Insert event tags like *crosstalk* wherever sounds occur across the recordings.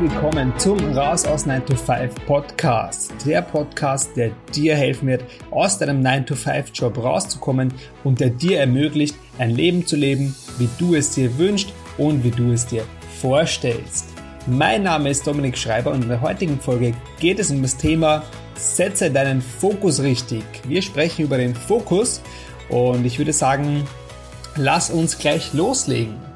willkommen zum Raus aus 9 to 5 Podcast. Der Podcast, der dir helfen wird, aus deinem 9 to 5 Job rauszukommen und der dir ermöglicht, ein Leben zu leben, wie du es dir wünschst und wie du es dir vorstellst. Mein Name ist Dominik Schreiber und in der heutigen Folge geht es um das Thema Setze deinen Fokus richtig. Wir sprechen über den Fokus und ich würde sagen, lass uns gleich loslegen.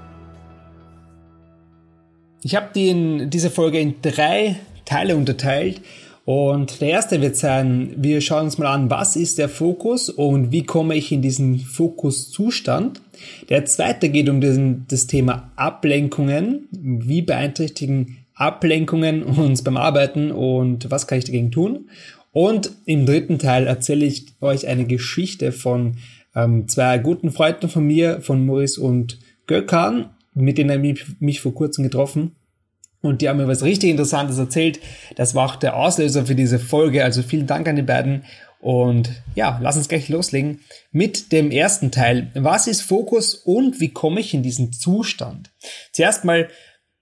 Ich habe die diese Folge in drei Teile unterteilt. Und der erste wird sein, wir schauen uns mal an, was ist der Fokus und wie komme ich in diesen Fokuszustand. Der zweite geht um diesen, das Thema Ablenkungen. Wie beeinträchtigen Ablenkungen uns beim Arbeiten und was kann ich dagegen tun? Und im dritten Teil erzähle ich euch eine Geschichte von ähm, zwei guten Freunden von mir, von Maurice und Gökhan, mit denen ich mich vor kurzem getroffen. Und die haben mir was richtig Interessantes erzählt. Das war auch der Auslöser für diese Folge. Also vielen Dank an die beiden. Und ja, lass uns gleich loslegen mit dem ersten Teil. Was ist Fokus und wie komme ich in diesen Zustand? Zuerst mal,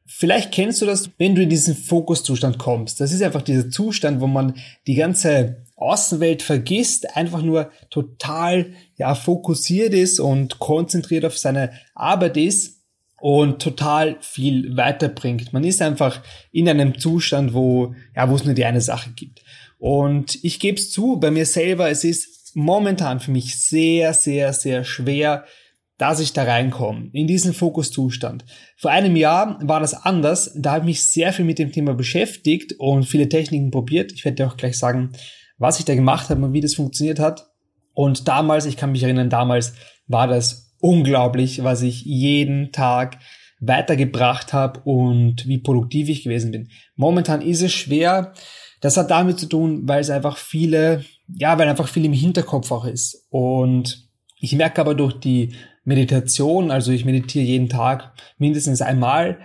vielleicht kennst du das, wenn du in diesen Fokuszustand kommst. Das ist einfach dieser Zustand, wo man die ganze Außenwelt vergisst, einfach nur total ja fokussiert ist und konzentriert auf seine Arbeit ist und total viel weiterbringt. Man ist einfach in einem Zustand, wo, ja, wo es nur die eine Sache gibt. Und ich gebe es zu, bei mir selber, es ist momentan für mich sehr, sehr, sehr schwer, dass ich da reinkomme, in diesen Fokuszustand. Vor einem Jahr war das anders, da habe ich mich sehr viel mit dem Thema beschäftigt und viele Techniken probiert. Ich werde dir auch gleich sagen, was ich da gemacht habe und wie das funktioniert hat. Und damals, ich kann mich erinnern, damals war das unglaublich, was ich jeden Tag weitergebracht habe und wie produktiv ich gewesen bin. Momentan ist es schwer. Das hat damit zu tun, weil es einfach viele, ja, weil einfach viel im Hinterkopf auch ist. Und ich merke aber durch die Meditation, also ich meditiere jeden Tag mindestens einmal,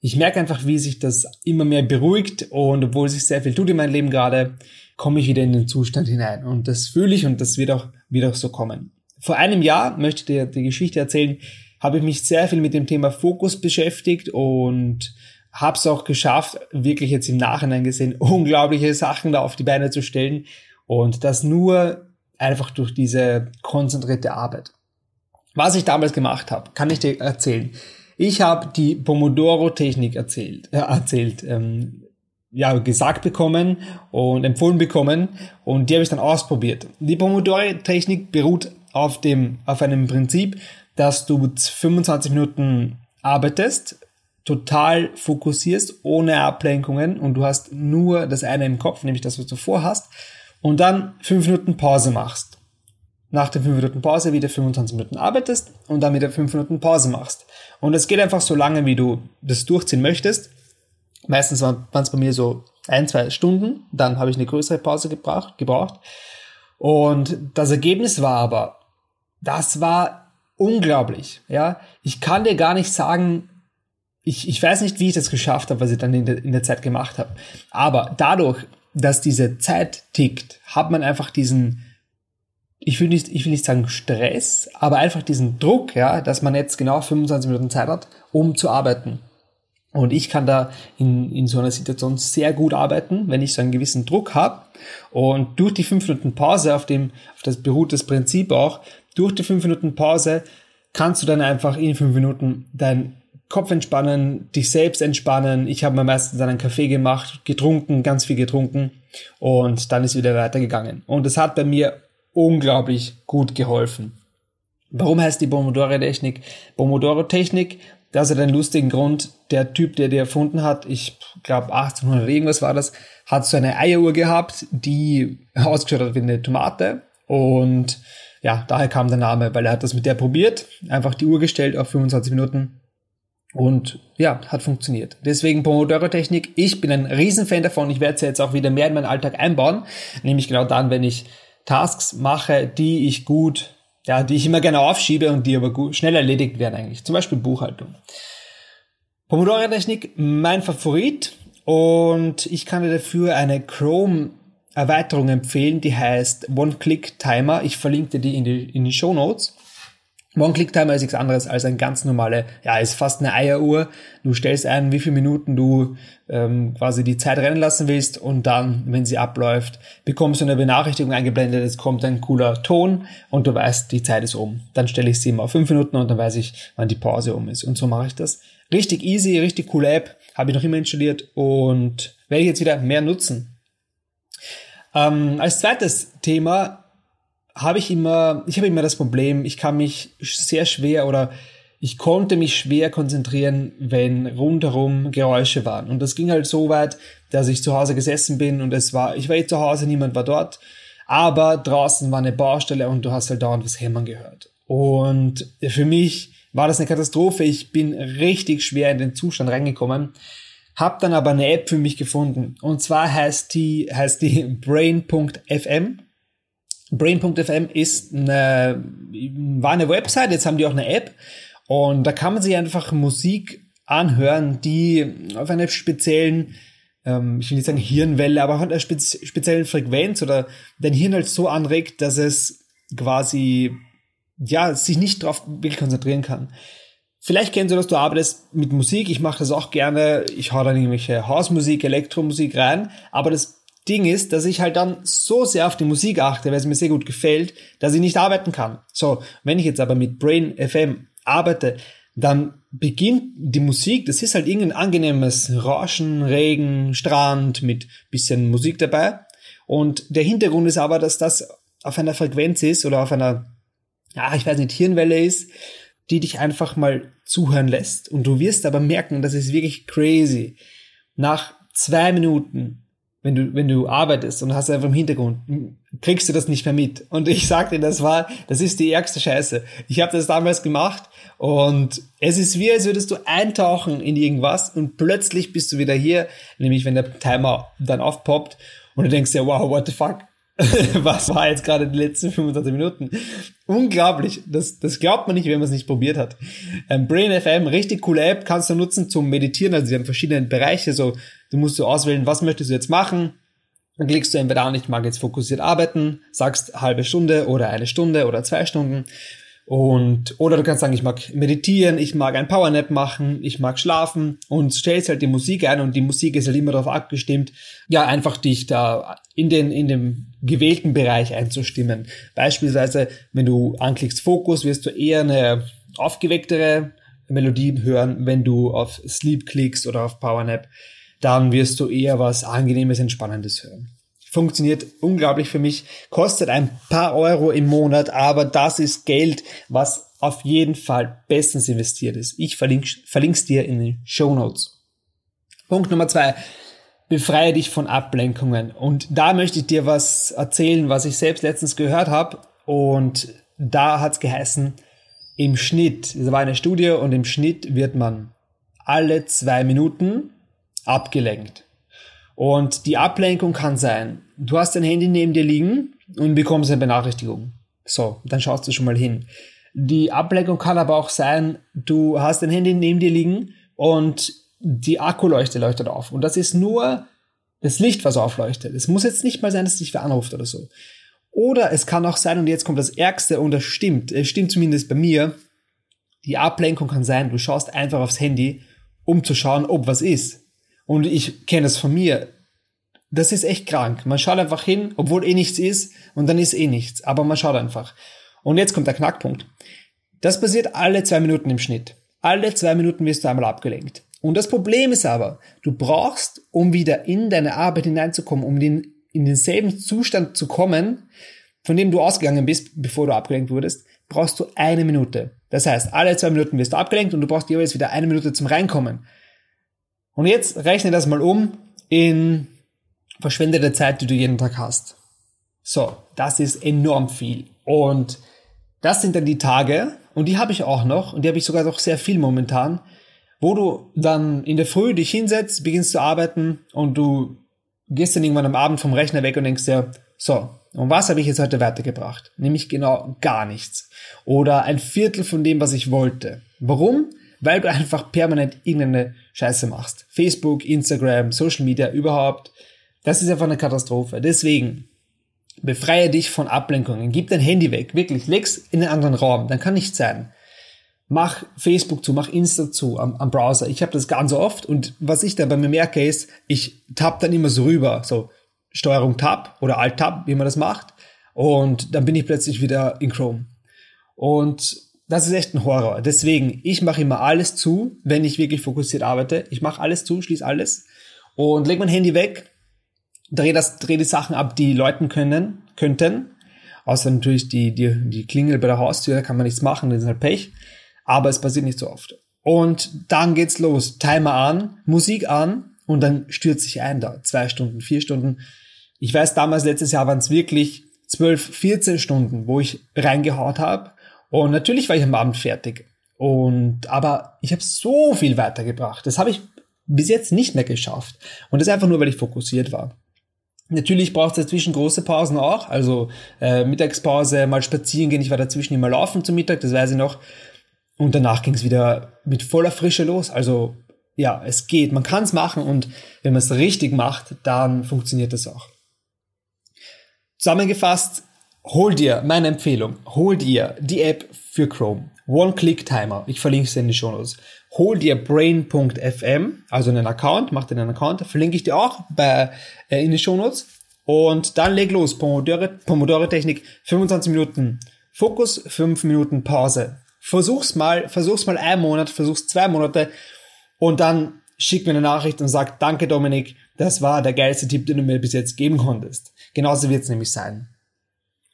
ich merke einfach, wie sich das immer mehr beruhigt und obwohl sich sehr viel tut in meinem Leben gerade, komme ich wieder in den Zustand hinein. Und das fühle ich und das wird auch, auch so kommen. Vor einem Jahr, möchte ich dir die Geschichte erzählen, habe ich mich sehr viel mit dem Thema Fokus beschäftigt und habe es auch geschafft, wirklich jetzt im Nachhinein gesehen, *laughs* unglaubliche Sachen da auf die Beine zu stellen und das nur einfach durch diese konzentrierte Arbeit. Was ich damals gemacht habe, kann ich dir erzählen. Ich habe die Pomodoro-Technik erzählt, äh, erzählt ähm, ja, gesagt bekommen und empfohlen bekommen und die habe ich dann ausprobiert. Die Pomodoro-Technik beruht auf dem, auf einem Prinzip, dass du 25 Minuten arbeitest, total fokussierst, ohne Ablenkungen und du hast nur das eine im Kopf, nämlich das, was du vorhast, und dann 5 Minuten Pause machst. Nach den 5 Minuten Pause wieder 25 Minuten arbeitest und dann wieder 5 Minuten Pause machst. Und es geht einfach so lange, wie du das durchziehen möchtest. Meistens waren es bei mir so ein, zwei Stunden, dann habe ich eine größere Pause gebraucht, gebraucht. Und das Ergebnis war aber, das war unglaublich. Ja, ich kann dir gar nicht sagen, ich, ich weiß nicht, wie ich das geschafft habe, was ich dann in der, in der Zeit gemacht habe. Aber dadurch, dass diese Zeit tickt, hat man einfach diesen, ich will nicht, ich will nicht sagen Stress, aber einfach diesen Druck, ja, dass man jetzt genau 25 Minuten Zeit hat, um zu arbeiten. Und ich kann da in, in so einer Situation sehr gut arbeiten, wenn ich so einen gewissen Druck habe. Und durch die 5 Minuten Pause, auf dem, auf das beruht das Prinzip auch, durch die fünf Minuten Pause kannst du dann einfach in fünf Minuten deinen Kopf entspannen, dich selbst entspannen. Ich habe mir meistens dann einen Kaffee gemacht, getrunken, ganz viel getrunken und dann ist wieder weitergegangen. Und es hat bei mir unglaublich gut geholfen. Warum heißt die Pomodoro-Technik Pomodoro-Technik? Das hat einen lustigen Grund. Der Typ, der die erfunden hat, ich glaube 1800 irgendwas war das, hat so eine Eieruhr gehabt, die ausgeschaut hat wie eine Tomate und ja, daher kam der Name, weil er hat das mit der probiert, einfach die Uhr gestellt auf 25 Minuten und ja, hat funktioniert. Deswegen Pomodoro-Technik. Ich bin ein Riesenfan davon. Ich werde sie jetzt auch wieder mehr in meinen Alltag einbauen. Nämlich genau dann, wenn ich Tasks mache, die ich gut, ja, die ich immer gerne aufschiebe und die aber gut, schnell erledigt werden eigentlich. Zum Beispiel Buchhaltung. Pomodoro-Technik, mein Favorit. Und ich kann dafür eine Chrome Erweiterung empfehlen, die heißt One-Click-Timer. Ich verlinke die in die, in die Show Notes. One-Click-Timer ist nichts anderes als ein ganz normale, ja, ist fast eine Eieruhr. Du stellst ein, wie viele Minuten du ähm, quasi die Zeit rennen lassen willst und dann, wenn sie abläuft, bekommst du eine Benachrichtigung eingeblendet, es kommt ein cooler Ton und du weißt, die Zeit ist um. Dann stelle ich sie immer auf fünf Minuten und dann weiß ich, wann die Pause um ist. Und so mache ich das. Richtig easy, richtig coole App, habe ich noch immer installiert und werde ich jetzt wieder mehr nutzen. Ähm, als zweites Thema habe ich immer, ich habe immer das Problem, ich kann mich sehr schwer oder ich konnte mich schwer konzentrieren, wenn rundherum Geräusche waren. Und das ging halt so weit, dass ich zu Hause gesessen bin und es war, ich war eh zu Hause, niemand war dort, aber draußen war eine Baustelle und du hast halt dauernd was hämmern gehört. Und für mich war das eine Katastrophe. Ich bin richtig schwer in den Zustand reingekommen, hab dann aber eine App für mich gefunden. Und zwar heißt die, heißt die *laughs* Brain.fm Brain.fm ist eine, war eine Website, jetzt haben die auch eine App und da kann man sich einfach Musik anhören, die auf einer speziellen, ähm, ich will nicht sagen Hirnwelle, aber auf einer spez speziellen Frequenz oder dein Hirn halt so anregt, dass es quasi, ja, sich nicht darauf wirklich konzentrieren kann. Vielleicht kennst du das, du arbeitest mit Musik, ich mache das auch gerne, ich hau dann irgendwelche Hausmusik, Elektromusik rein, aber das Ding ist, dass ich halt dann so sehr auf die Musik achte, weil es mir sehr gut gefällt, dass ich nicht arbeiten kann. So, wenn ich jetzt aber mit Brain FM arbeite, dann beginnt die Musik, das ist halt irgendein angenehmes Rauschen, Regen, Strand mit bisschen Musik dabei. Und der Hintergrund ist aber, dass das auf einer Frequenz ist oder auf einer, ja, ich weiß nicht, Hirnwelle ist, die dich einfach mal zuhören lässt. Und du wirst aber merken, das ist wirklich crazy. Nach zwei Minuten wenn du, wenn du arbeitest und hast einfach im Hintergrund, kriegst du das nicht mehr mit. Und ich sagte, das war, das ist die ärgste Scheiße. Ich habe das damals gemacht und es ist wie, als würdest du eintauchen in irgendwas und plötzlich bist du wieder hier, nämlich wenn der Timer dann aufpoppt und du denkst ja, wow, what the fuck? *laughs* Was war jetzt gerade die letzten 25 Minuten? Unglaublich. Das, das glaubt man nicht, wenn man es nicht probiert hat. Ähm, Brain FM, richtig coole App, kannst du nutzen zum Meditieren. Also sie haben verschiedene Bereiche. So, du musst so auswählen, was möchtest du jetzt machen? Dann klickst du entweder an, ich mag jetzt fokussiert arbeiten, sagst halbe Stunde oder eine Stunde oder zwei Stunden und, oder du kannst sagen, ich mag meditieren, ich mag ein Powernap machen, ich mag schlafen und stellst halt die Musik ein und die Musik ist halt immer darauf abgestimmt, ja, einfach dich da in den, in dem gewählten Bereich einzustimmen. Beispielsweise, wenn du anklickst Fokus, wirst du eher eine aufgewecktere Melodie hören, wenn du auf Sleep klickst oder auf Powernap, dann wirst du eher was angenehmes, entspannendes hören funktioniert unglaublich für mich, kostet ein paar Euro im Monat, aber das ist Geld, was auf jeden Fall bestens investiert ist. Ich verlinke es dir in den Show Notes. Punkt Nummer zwei. Befreie dich von Ablenkungen. Und da möchte ich dir was erzählen, was ich selbst letztens gehört habe. Und da hat es geheißen, im Schnitt, es war eine Studie und im Schnitt wird man alle zwei Minuten abgelenkt. Und die Ablenkung kann sein, du hast dein Handy neben dir liegen und bekommst eine Benachrichtigung. So, dann schaust du schon mal hin. Die Ablenkung kann aber auch sein, du hast dein Handy neben dir liegen und die Akkuleuchte leuchtet auf. Und das ist nur das Licht, was aufleuchtet. Es muss jetzt nicht mal sein, dass dich wer anruft oder so. Oder es kann auch sein, und jetzt kommt das Ärgste, und das stimmt, es stimmt zumindest bei mir, die Ablenkung kann sein, du schaust einfach aufs Handy, um zu schauen, ob was ist. Und ich kenne es von mir. Das ist echt krank. Man schaut einfach hin, obwohl eh nichts ist, und dann ist eh nichts. Aber man schaut einfach. Und jetzt kommt der Knackpunkt. Das passiert alle zwei Minuten im Schnitt. Alle zwei Minuten wirst du einmal abgelenkt. Und das Problem ist aber, du brauchst, um wieder in deine Arbeit hineinzukommen, um den, in denselben Zustand zu kommen, von dem du ausgegangen bist, bevor du abgelenkt wurdest, brauchst du eine Minute. Das heißt, alle zwei Minuten wirst du abgelenkt und du brauchst jeweils wieder eine Minute zum Reinkommen. Und jetzt rechne das mal um in verschwendete Zeit, die du jeden Tag hast. So, das ist enorm viel. Und das sind dann die Tage, und die habe ich auch noch, und die habe ich sogar noch sehr viel momentan, wo du dann in der Früh dich hinsetzt, beginnst zu arbeiten und du gehst dann irgendwann am Abend vom Rechner weg und denkst dir, so, und was habe ich jetzt heute weitergebracht? Nämlich genau gar nichts. Oder ein Viertel von dem, was ich wollte. Warum? Weil du einfach permanent irgendeine Scheiße machst. Facebook, Instagram, Social Media, überhaupt. Das ist einfach eine Katastrophe. Deswegen Befreie dich von Ablenkungen. Gib dein Handy weg. Wirklich. Leg's in einen anderen Raum. Dann kann nichts sein. Mach Facebook zu, mach Insta zu am, am Browser. Ich habe das ganz oft und was ich da bei mir merke ist, ich tapp dann immer so rüber. So Steuerung Tab oder Alt Tab, wie man das macht. Und dann bin ich plötzlich wieder in Chrome. Und das ist echt ein Horror. Deswegen, ich mache immer alles zu, wenn ich wirklich fokussiert arbeite. Ich mache alles zu, schließe alles und leg mein Handy weg, drehe das, drehe die Sachen ab, die läuten können, könnten. Außer natürlich die, die, die Klingel bei der Haustür, da kann man nichts machen, das ist halt Pech. Aber es passiert nicht so oft. Und dann geht's los. Timer an, Musik an und dann stürzt sich ein da. Zwei Stunden, vier Stunden. Ich weiß, damals letztes Jahr waren es wirklich zwölf, 14 Stunden, wo ich reingehaut habe. Und natürlich war ich am Abend fertig. Und aber ich habe so viel weitergebracht. Das habe ich bis jetzt nicht mehr geschafft. Und das einfach nur, weil ich fokussiert war. Natürlich braucht es dazwischen große Pausen auch, also äh, Mittagspause, mal spazieren gehen. Ich war dazwischen immer laufen zum Mittag, das weiß ich noch. Und danach ging es wieder mit voller Frische los. Also ja, es geht, man kann es machen und wenn man es richtig macht, dann funktioniert das auch. Zusammengefasst, hol dir, meine Empfehlung, hol dir die App für Chrome. One-Click-Timer. Ich verlinke es in die Show Notes. Hol dir brain.fm, also einen Account, mach dir einen Account, verlinke ich dir auch bei, äh, in die Show Notes. Und dann leg los. Pomodoro-Technik, 25 Minuten Fokus, 5 Minuten Pause. Versuch's mal, versuch's mal einen Monat, versuch's zwei Monate und dann schick mir eine Nachricht und sag, danke Dominik, das war der geilste Tipp, den du mir bis jetzt geben konntest. Genauso wird es nämlich sein.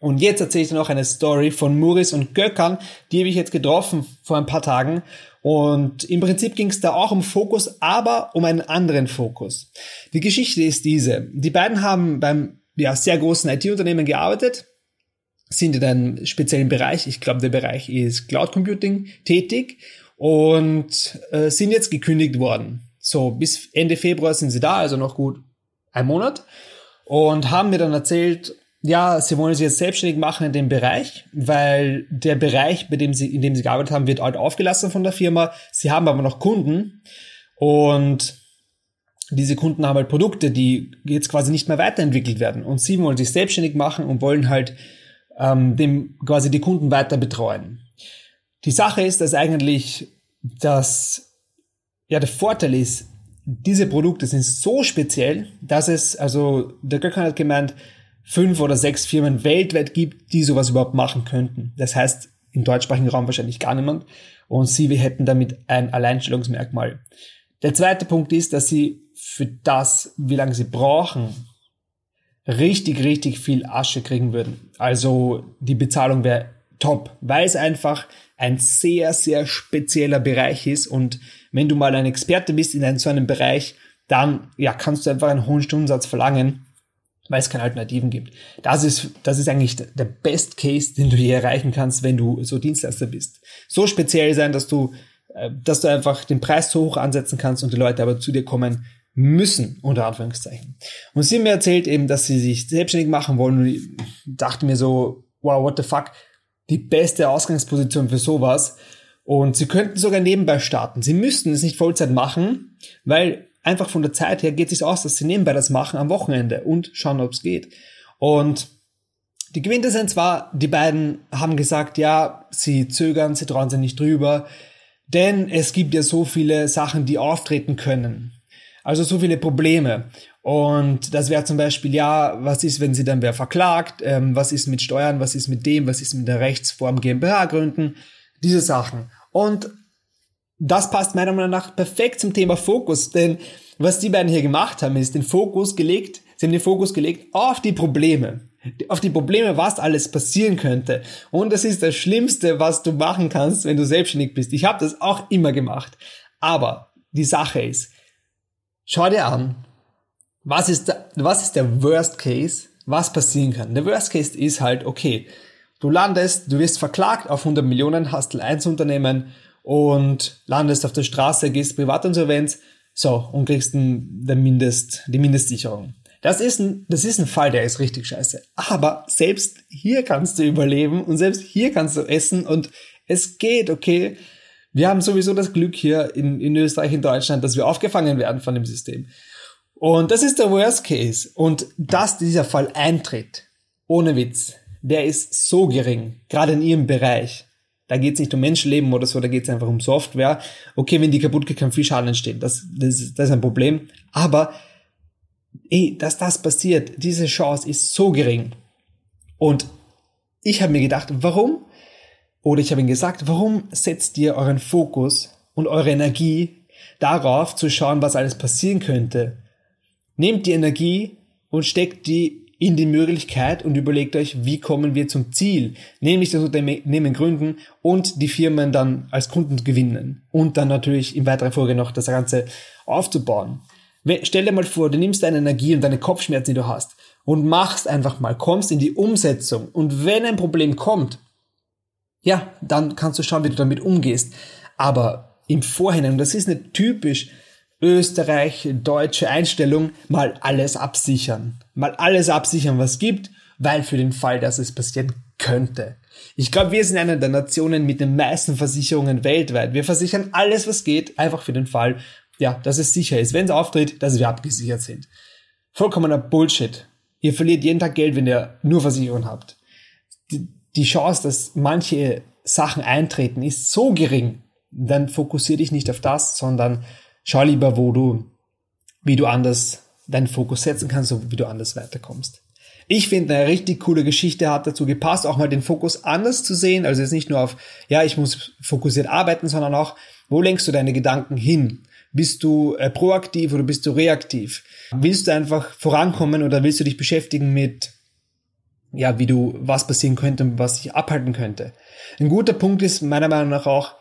Und jetzt erzähle ich dir noch eine Story von Muris und Gökhan. Die habe ich jetzt getroffen vor ein paar Tagen. Und im Prinzip ging es da auch um Fokus, aber um einen anderen Fokus. Die Geschichte ist diese. Die beiden haben beim ja, sehr großen IT-Unternehmen gearbeitet, sind in einem speziellen Bereich, ich glaube der Bereich ist Cloud Computing, tätig und äh, sind jetzt gekündigt worden. So, bis Ende Februar sind sie da, also noch gut ein Monat und haben mir dann erzählt, ja, sie wollen sich jetzt selbstständig machen in dem Bereich, weil der Bereich, bei dem sie, in dem sie gearbeitet haben, wird halt aufgelassen von der Firma. Sie haben aber noch Kunden und diese Kunden haben halt Produkte, die jetzt quasi nicht mehr weiterentwickelt werden. Und sie wollen sich selbstständig machen und wollen halt ähm, dem quasi die Kunden weiter betreuen. Die Sache ist, dass eigentlich das ja der Vorteil ist, diese Produkte sind so speziell, dass es, also der Gökhan hat gemeint, fünf oder sechs Firmen weltweit gibt, die sowas überhaupt machen könnten. Das heißt, im deutschsprachigen Raum wahrscheinlich gar niemand. Und sie, wir hätten damit ein Alleinstellungsmerkmal. Der zweite Punkt ist, dass sie für das, wie lange sie brauchen, richtig, richtig viel Asche kriegen würden. Also die Bezahlung wäre top, weil es einfach ein sehr, sehr spezieller Bereich ist und wenn du mal ein Experte bist in so einem Bereich, dann ja, kannst du einfach einen hohen Stundensatz verlangen, weil es keine Alternativen gibt. Das ist, das ist eigentlich der Best Case, den du hier erreichen kannst, wenn du so Dienstleister bist. So speziell sein, dass du, äh, dass du einfach den Preis so hoch ansetzen kannst und die Leute aber zu dir kommen müssen, unter Anführungszeichen. Und sie mir erzählt eben, dass sie sich selbstständig machen wollen und ich dachte mir so, wow, what the fuck, die beste Ausgangsposition für sowas. Und sie könnten sogar nebenbei starten. Sie müssten es nicht Vollzeit machen, weil einfach von der Zeit her geht es sich aus, dass sie nebenbei das machen am Wochenende und schauen, ob es geht. Und die Quintessenz war, die beiden haben gesagt, ja, sie zögern, sie trauen sich nicht drüber, denn es gibt ja so viele Sachen, die auftreten können. Also so viele Probleme. Und das wäre zum Beispiel, ja, was ist, wenn sie dann wer verklagt? Ähm, was ist mit Steuern? Was ist mit dem? Was ist mit der Rechtsform GmbH gründen? Diese Sachen. Und das passt meiner Meinung nach perfekt zum Thema Fokus, denn was die beiden hier gemacht haben, ist den Fokus gelegt, sie haben den Fokus gelegt auf die Probleme. Auf die Probleme, was alles passieren könnte. Und das ist das Schlimmste, was du machen kannst, wenn du selbstständig bist. Ich habe das auch immer gemacht. Aber die Sache ist, schau dir an, was ist, der, was ist der Worst Case, was passieren kann? Der Worst Case ist halt, okay, du landest, du wirst verklagt auf 100 Millionen, hast ein Unternehmen und landest auf der Straße, gehst Privatinsolvenz, so, und kriegst den, den Mindest, die Mindestsicherung. Das ist, ein, das ist ein Fall, der ist richtig scheiße. Aber selbst hier kannst du überleben und selbst hier kannst du essen und es geht, okay. Wir haben sowieso das Glück hier in, in Österreich, in Deutschland, dass wir aufgefangen werden von dem System. Und das ist der Worst Case. Und dass dieser Fall eintritt, ohne Witz, der ist so gering, gerade in ihrem Bereich. Da geht es nicht um Menschenleben oder so, da geht es einfach um Software. Okay, wenn die kaputt geht, kann viel Schaden entstehen. Das, das, das ist ein Problem. Aber ey, dass das passiert, diese Chance ist so gering. Und ich habe mir gedacht, warum? Oder ich habe ihm gesagt, warum setzt ihr euren Fokus und eure Energie darauf zu schauen, was alles passieren könnte? Nehmt die Energie und steckt die in die Möglichkeit und überlegt euch, wie kommen wir zum Ziel, nämlich das Unternehmen gründen und die Firmen dann als Kunden gewinnen und dann natürlich in weiterer Folge noch das Ganze aufzubauen. Stell dir mal vor, du nimmst deine Energie und deine Kopfschmerzen, die du hast und machst einfach mal, kommst in die Umsetzung und wenn ein Problem kommt, ja, dann kannst du schauen, wie du damit umgehst. Aber im Vorhinein, das ist eine typisch österreich-deutsche Einstellung, mal alles absichern. Mal alles absichern, was gibt, weil für den Fall, dass es passieren könnte. Ich glaube, wir sind eine der Nationen mit den meisten Versicherungen weltweit. Wir versichern alles, was geht, einfach für den Fall, ja, dass es sicher ist, wenn es auftritt, dass wir abgesichert sind. Vollkommener Bullshit. Ihr verliert jeden Tag Geld, wenn ihr nur Versicherung habt. Die, die Chance, dass manche Sachen eintreten, ist so gering. Dann fokussiere dich nicht auf das, sondern schau lieber, wo du, wie du anders deinen Fokus setzen kannst, so wie du anders weiterkommst. Ich finde, eine richtig coole Geschichte hat dazu gepasst, auch mal den Fokus anders zu sehen. Also jetzt nicht nur auf, ja, ich muss fokussiert arbeiten, sondern auch, wo lenkst du deine Gedanken hin? Bist du äh, proaktiv oder bist du reaktiv? Willst du einfach vorankommen oder willst du dich beschäftigen mit, ja, wie du, was passieren könnte und was dich abhalten könnte? Ein guter Punkt ist meiner Meinung nach auch,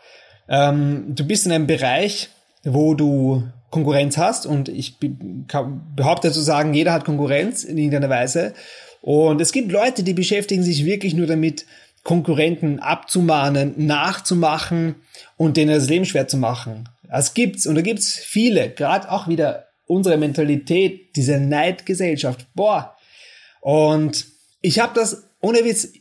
ähm, du bist in einem Bereich, wo du Konkurrenz hast und ich behaupte zu sagen, jeder hat Konkurrenz in irgendeiner Weise. Und es gibt Leute, die beschäftigen sich wirklich nur damit, Konkurrenten abzumahnen, nachzumachen und denen das Leben schwer zu machen. Das gibt's und da gibt's viele, gerade auch wieder unsere Mentalität, diese Neidgesellschaft. Boah. Und ich habe das ohne Witz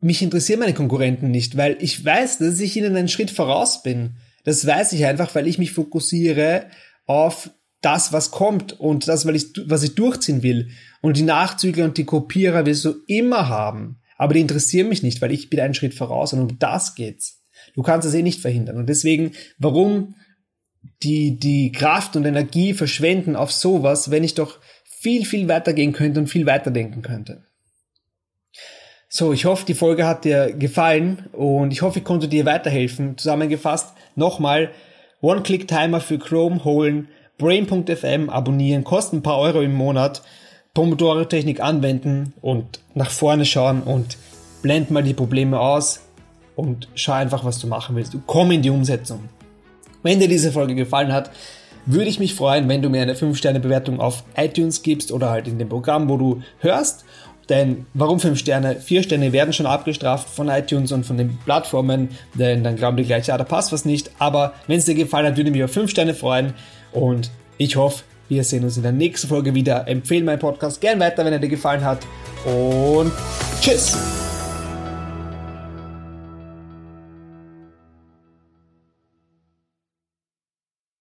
mich interessieren meine Konkurrenten nicht, weil ich weiß, dass ich ihnen einen Schritt voraus bin. Das weiß ich einfach, weil ich mich fokussiere auf das, was kommt und das, weil ich, was ich durchziehen will. Und die Nachzügler und die Kopierer wirst du immer haben. Aber die interessieren mich nicht, weil ich bin einen Schritt voraus und um das geht's. Du kannst es eh nicht verhindern. Und deswegen, warum die, die Kraft und Energie verschwenden auf sowas, wenn ich doch viel, viel weiter gehen könnte und viel weiter denken könnte. So, ich hoffe, die Folge hat dir gefallen und ich hoffe, ich konnte dir weiterhelfen. Zusammengefasst, nochmal, One-Click-Timer für Chrome holen, Brain.fm abonnieren, kosten ein paar Euro im Monat, Pomodoro-Technik anwenden und nach vorne schauen und blend mal die Probleme aus und schau einfach, was du machen willst. Du komm in die Umsetzung. Wenn dir diese Folge gefallen hat, würde ich mich freuen, wenn du mir eine 5-Sterne-Bewertung auf iTunes gibst oder halt in dem Programm, wo du hörst denn warum 5 Sterne? 4 Sterne werden schon abgestraft von iTunes und von den Plattformen, denn dann glauben die gleich, ja, da passt was nicht. Aber wenn es dir gefallen hat, würde ich mich auf 5 Sterne freuen und ich hoffe, wir sehen uns in der nächsten Folge wieder. Empfehle meinen Podcast gern weiter, wenn er dir gefallen hat und tschüss!